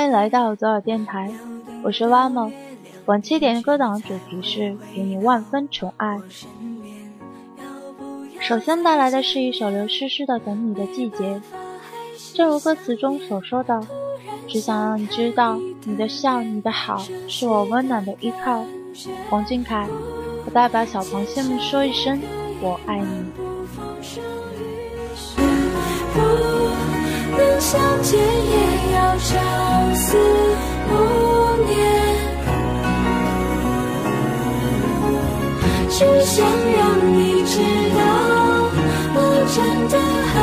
欢迎来到左耳电台，我是蛙梦。本期点歌档主题是给你万分宠爱。首先带来的是一首刘诗诗的《等你的季节》，正如歌词中所说的，只想让你知道，你的笑，你的好，是我温暖的依靠。王俊凯，我代表小螃蟹们说一声，我爱你。相见也要朝思暮念，只想让你知道，我真的很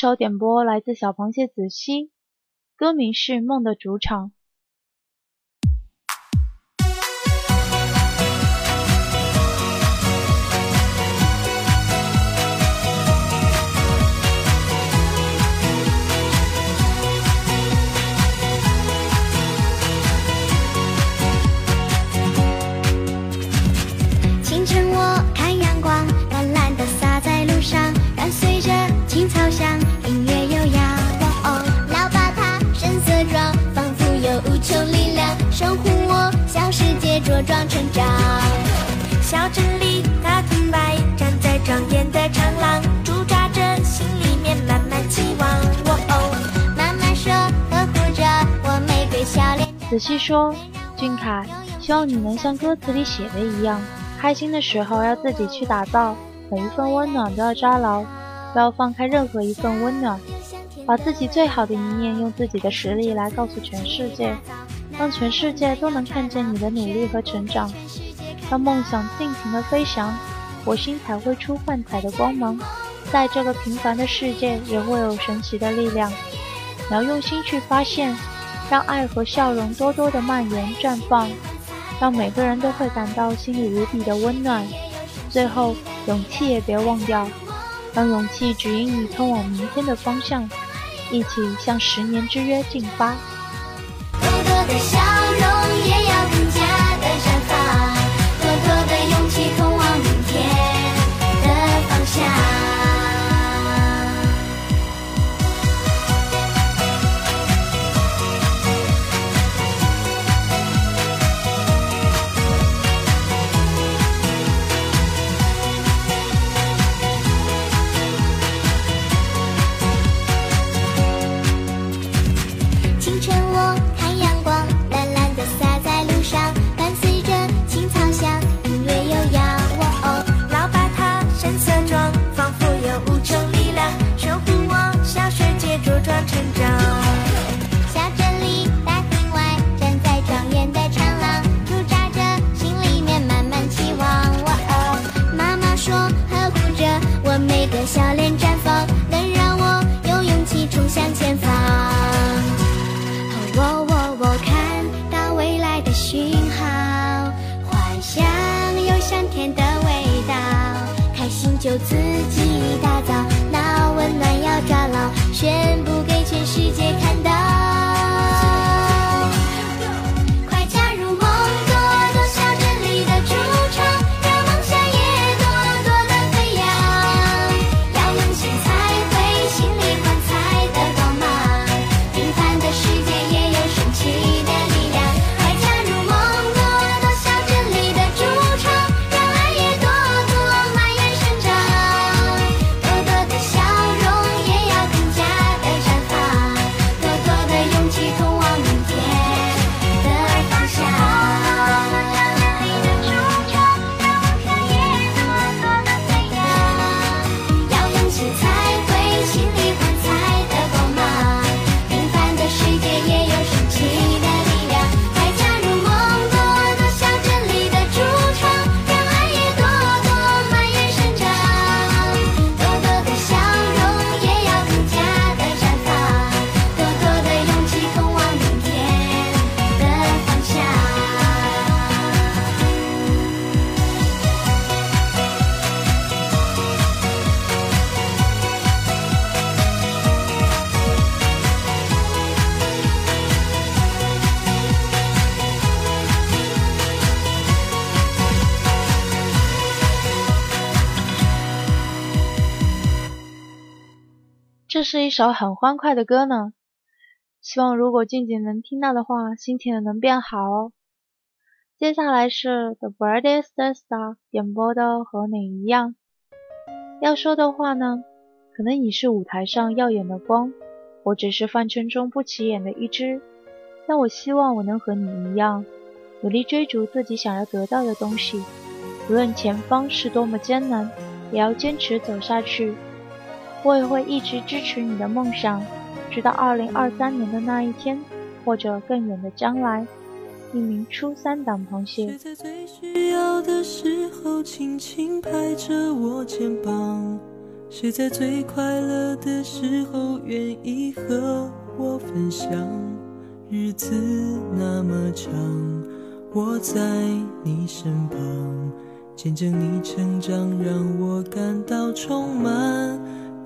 首点播来自小螃蟹子熙，歌名是《梦的主场》。仔细说，俊凯，希望你能像歌词里写的一样，开心的时候要自己去打造，每一份温暖都要扎牢，不要放开任何一份温暖，把自己最好的一面用自己的实力来告诉全世界。让全世界都能看见你的努力和成长，让梦想尽情的飞翔，火星才会出幻彩的光芒，在这个平凡的世界也会有神奇的力量。你要用心去发现，让爱和笑容多多的蔓延绽放，让每个人都会感到心里无比的温暖。最后，勇气也别忘掉，让勇气指引你通往明天的方向，一起向十年之约进发。是一首很欢快的歌呢，希望如果静静能听到的话，心情也能变好哦。接下来是 The Brightest Star 点播的和你一样。要说的话呢，可能你是舞台上耀眼的光，我只是饭圈中不起眼的一只。但我希望我能和你一样，努力追逐自己想要得到的东西，无论前方是多么艰难，也要坚持走下去。我也会一直支持你的梦想，直到二零二三年的那一天，或者更远的将来。一名初三党螃蟹。谁在最需要的时候轻轻拍着我肩膀？谁在最快乐的时候愿意和我分享？日子那么长，我在你身旁，见证你成长，让我感到充满。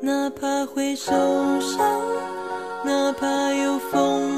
哪怕会受伤哪怕有风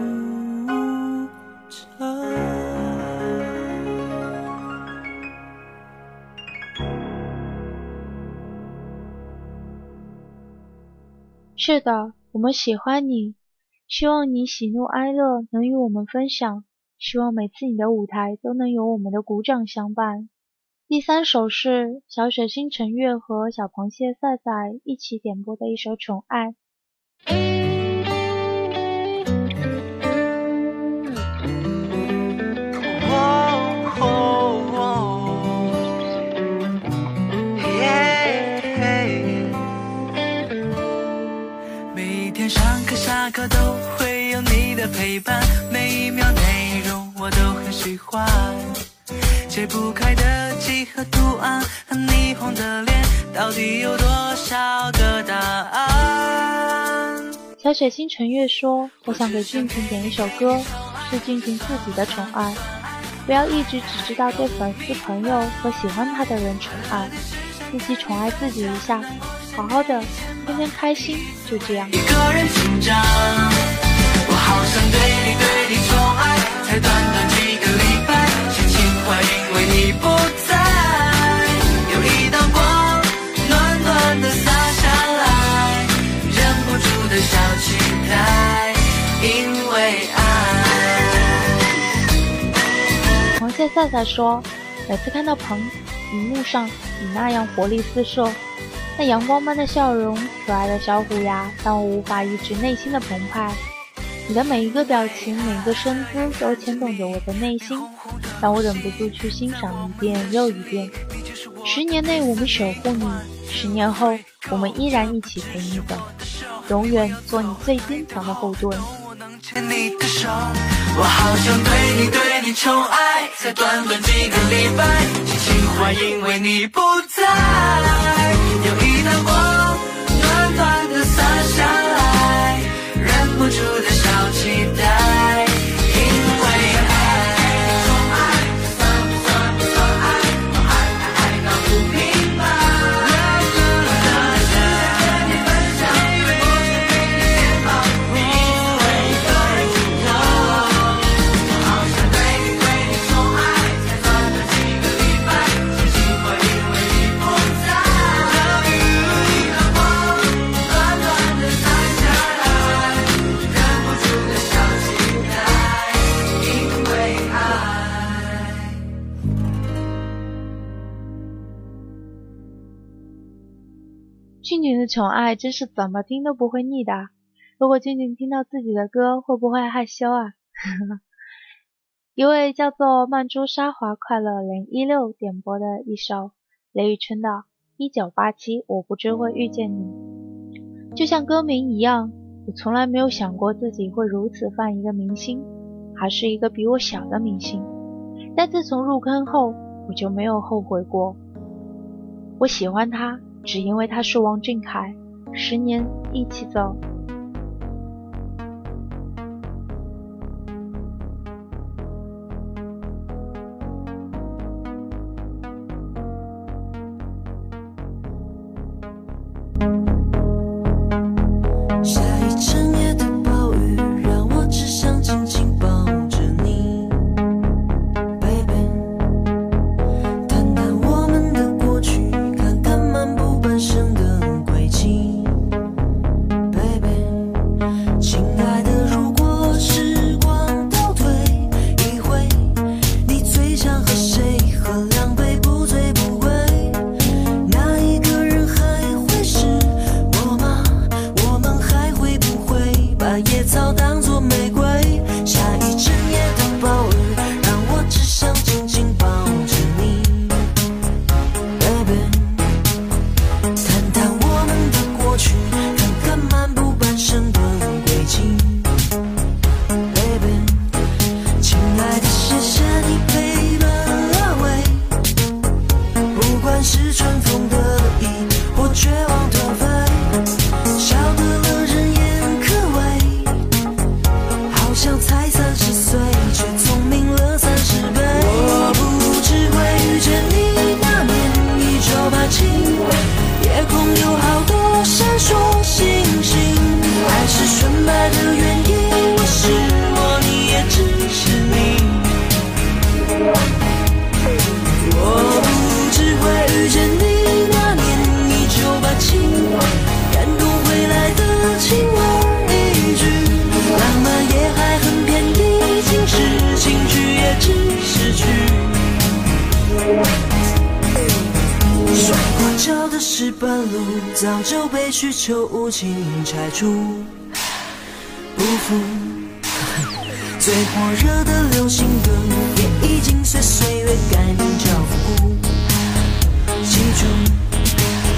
是的，我们喜欢你，希望你喜怒哀乐能与我们分享，希望每次你的舞台都能有我们的鼓掌相伴。第三首是小雪星辰月和小螃蟹赛赛一起点播的一首《宠爱》。刻都会有你的陪伴每一秒内容我都很喜欢，解不开的几何图案和霓虹的脸，到底有多少个答案？小雪星辰月说：“我想给俊俊点一首歌，是俊俊自己的宠爱，不要一直只知道对粉丝、朋友和喜欢他的人宠爱，自己宠爱自己一下，好好的，天天开心，就这样。”一个人成长。好想对你对你宠爱，才短短几个礼拜，心情会因为你不在，有一道光暖暖的洒下来，忍不住的小期待，因为爱。螃蟹赛赛说，每次看到棚荧幕上你那样活力四射，那阳光般的笑容，可爱的小虎牙，让我无法抑制内心的澎湃。你的每一个表情，每一个身姿，都牵动着我的内心，让我忍不住去欣赏一遍又一遍。十年内我们守护你，十年后我们依然一起陪你走，永远做你最坚强的后盾。我好想对你对你宠爱，才短短几个礼拜，心情坏因为你不在，有一道光暖暖的洒下来，忍不住的小。期待。宠爱真是怎么听都不会腻的。如果俊俊听到自己的歌，会不会害羞啊？一位叫做曼珠沙华快乐零一六点播的一首雷雨春的《一九八七我不知会遇见你》，就像歌名一样，我从来没有想过自己会如此犯一个明星，还是一个比我小的明星。但自从入坑后，我就没有后悔过。我喜欢他，只因为他是王俊凯。十年一起走。有好多闪烁星星爱是纯白的半路早就被需求无情拆除，不服。最火热的流行歌，也已经随岁月改名叫复古。记住，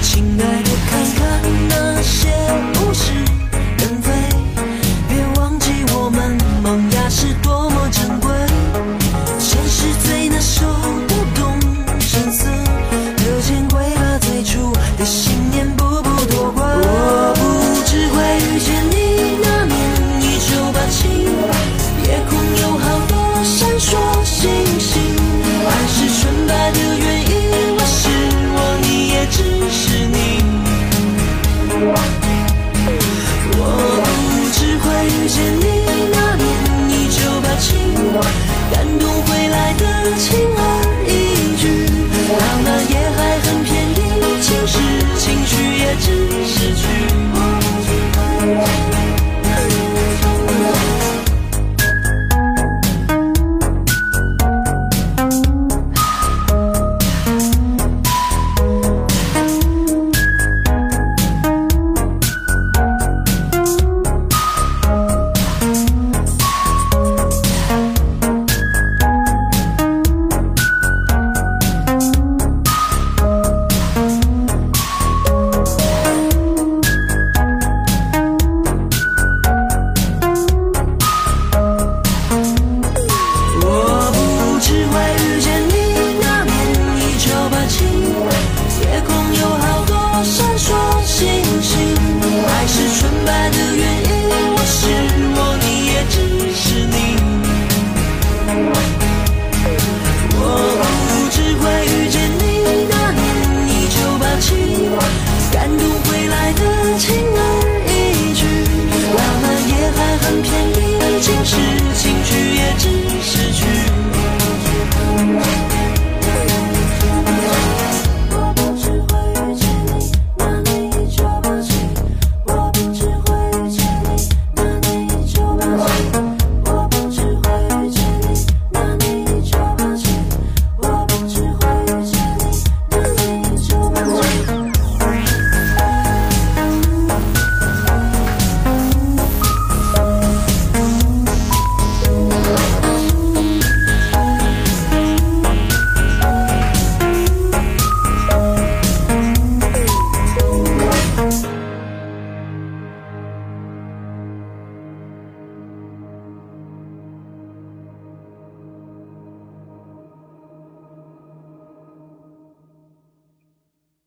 亲爱的，看看那些物是人非，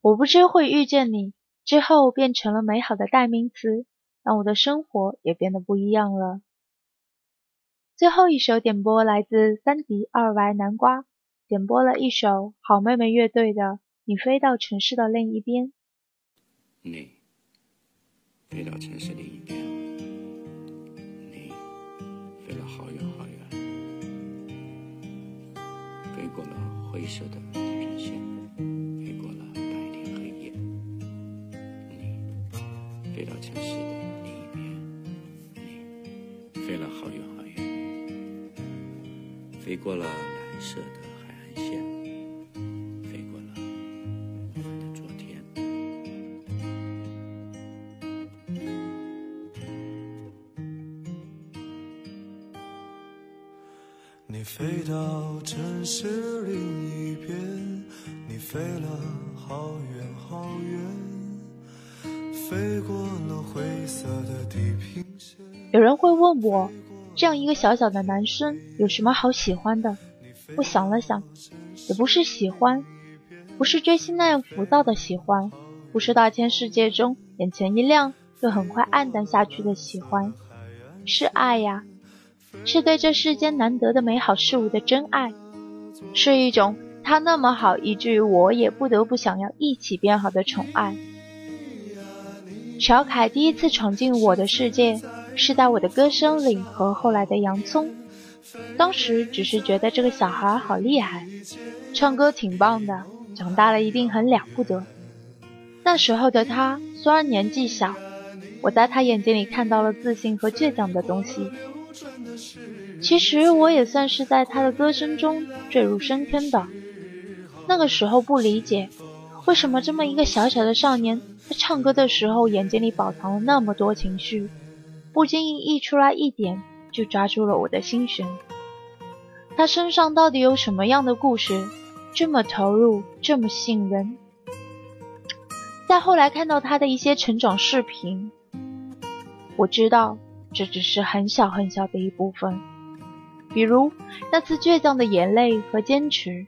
我不知会遇见你之后变成了美好的代名词，让我的生活也变得不一样了。最后一首点播来自三迪二歪南瓜，点播了一首好妹妹乐队的《你飞到城市的另一边》。你飞到城市另一边，你飞了好远好远，飞过了灰色的飞到城市的另一边，你飞了好远好远，飞过了蓝色的海岸线，飞过了我们的昨天。你飞到城市另一边，你飞了好远好远，飞过了灰色的地平线有人会问我，这样一个小小的男生有什么好喜欢的？我想了想，也不是喜欢，不是追星那样浮躁的喜欢，不是大千世界中眼前一亮又很快暗淡下去的喜欢，是爱呀，是对这世间难得的美好事物的真爱，是一种他那么好，以至于我也不得不想要一起变好的宠爱。小凯第一次闯进我的世界，是在我的歌声里和后来的洋葱。当时只是觉得这个小孩好厉害，唱歌挺棒的，长大了一定很了不得。那时候的他虽然年纪小，我在他眼睛里看到了自信和倔强的东西。其实我也算是在他的歌声中坠入深坑的。那个时候不理解，为什么这么一个小小的少年，他唱歌的时候眼睛里饱藏了那么多情绪，不经意溢出来一点。就抓住了我的心弦。他身上到底有什么样的故事，这么投入，这么吸引人？再后来看到他的一些成长视频，我知道这只是很小很小的一部分。比如那次倔强的眼泪和坚持，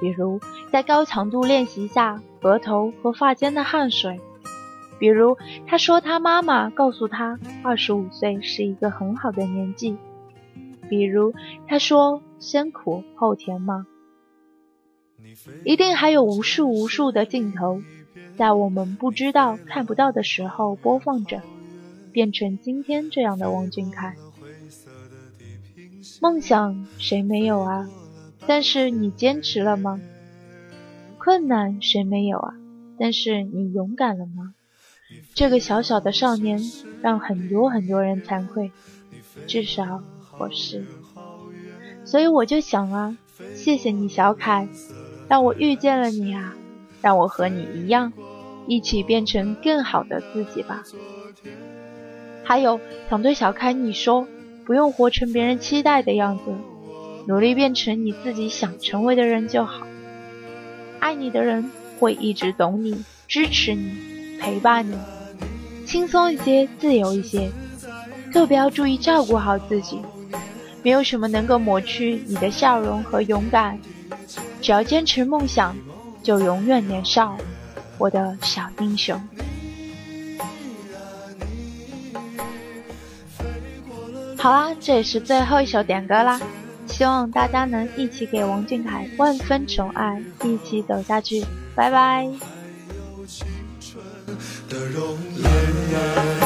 比如在高强度练习下额头和发间的汗水。比如，他说他妈妈告诉他，二十五岁是一个很好的年纪。比如，他说先苦后甜嘛。一定还有无数无数的镜头，在我们不知道、看不到的时候播放着，变成今天这样的王俊凯。梦想谁没有啊？但是你坚持了吗？困难谁没有啊？但是你勇敢了吗？这个小小的少年让很多很多人惭愧，至少我是。所以我就想啊，谢谢你小凯，让我遇见了你啊，让我和你一样，一起变成更好的自己吧。还有想对小凯你说，不用活成别人期待的样子，努力变成你自己想成为的人就好。爱你的人会一直懂你，支持你。陪伴你，轻松一些，自由一些，特别要注意照顾好自己。没有什么能够抹去你的笑容和勇敢，只要坚持梦想，就永远年少，我的小英雄。好啦，这也是最后一首点歌啦，希望大家能一起给王俊凯万分宠爱，一起走下去，拜拜。的容颜。